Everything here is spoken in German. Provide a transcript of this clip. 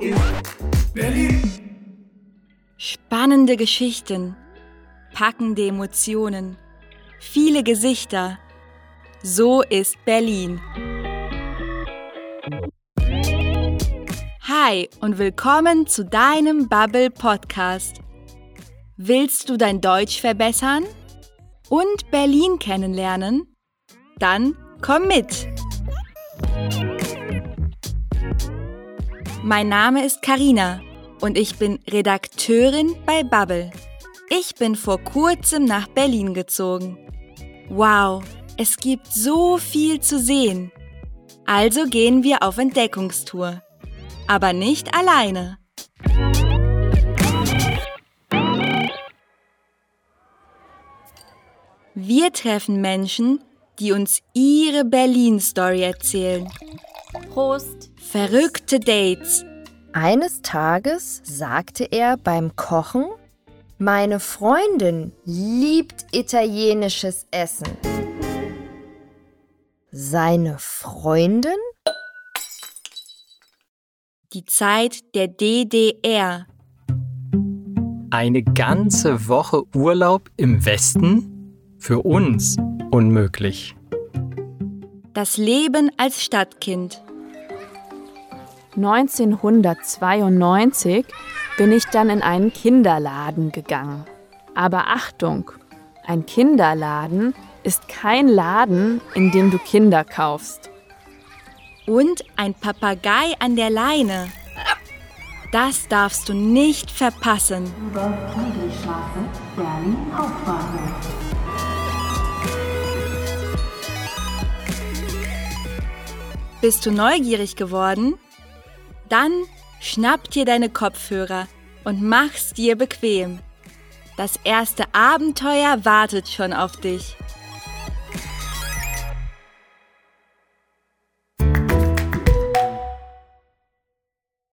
in Berlin. Spannende Geschichten, packende Emotionen, viele Gesichter. So ist Berlin. Hi und willkommen zu deinem Bubble Podcast. Willst du dein Deutsch verbessern und Berlin kennenlernen? Dann komm mit! Mein Name ist Karina und ich bin Redakteurin bei Bubble. Ich bin vor kurzem nach Berlin gezogen. Wow, es gibt so viel zu sehen. Also gehen wir auf Entdeckungstour. Aber nicht alleine. Wir treffen Menschen, die uns ihre Berlin-Story erzählen. Prost! Verrückte Dates. Eines Tages sagte er beim Kochen, meine Freundin liebt italienisches Essen. Seine Freundin? Die Zeit der DDR. Eine ganze Woche Urlaub im Westen? Für uns unmöglich. Das Leben als Stadtkind. 1992 bin ich dann in einen Kinderladen gegangen. Aber Achtung, ein Kinderladen ist kein Laden, in dem du Kinder kaufst. Und ein Papagei an der Leine. Das darfst du nicht verpassen. Bist du neugierig geworden? Dann schnapp dir deine Kopfhörer und mach's dir bequem. Das erste Abenteuer wartet schon auf dich.